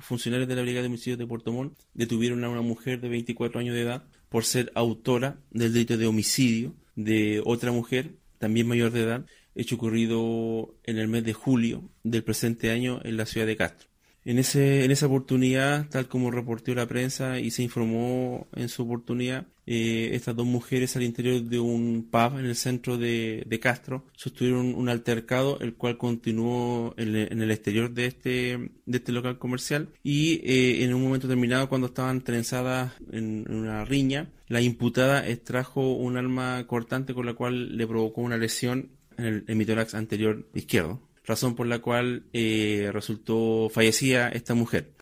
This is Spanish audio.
funcionarios de la Brigada de Homicidios de Puerto Montt detuvieron a una mujer de 24 años de edad por ser autora del delito de homicidio de otra mujer, también mayor de edad, hecho ocurrido en el mes de julio del presente año en la ciudad de Castro. En, ese, en esa oportunidad, tal como reportó la prensa y se informó en su oportunidad, eh, estas dos mujeres al interior de un pub en el centro de, Castro sostuvieron un altercado, el cual continuó en, el exterior de este, de este local comercial y eh, en un momento determinado, cuando estaban trenzadas en, una riña, la imputada extrajo un arma cortante con la cual le provocó una lesión en el hemitórax anterior izquierdo razón por la cual eh, resultó fallecida esta mujer.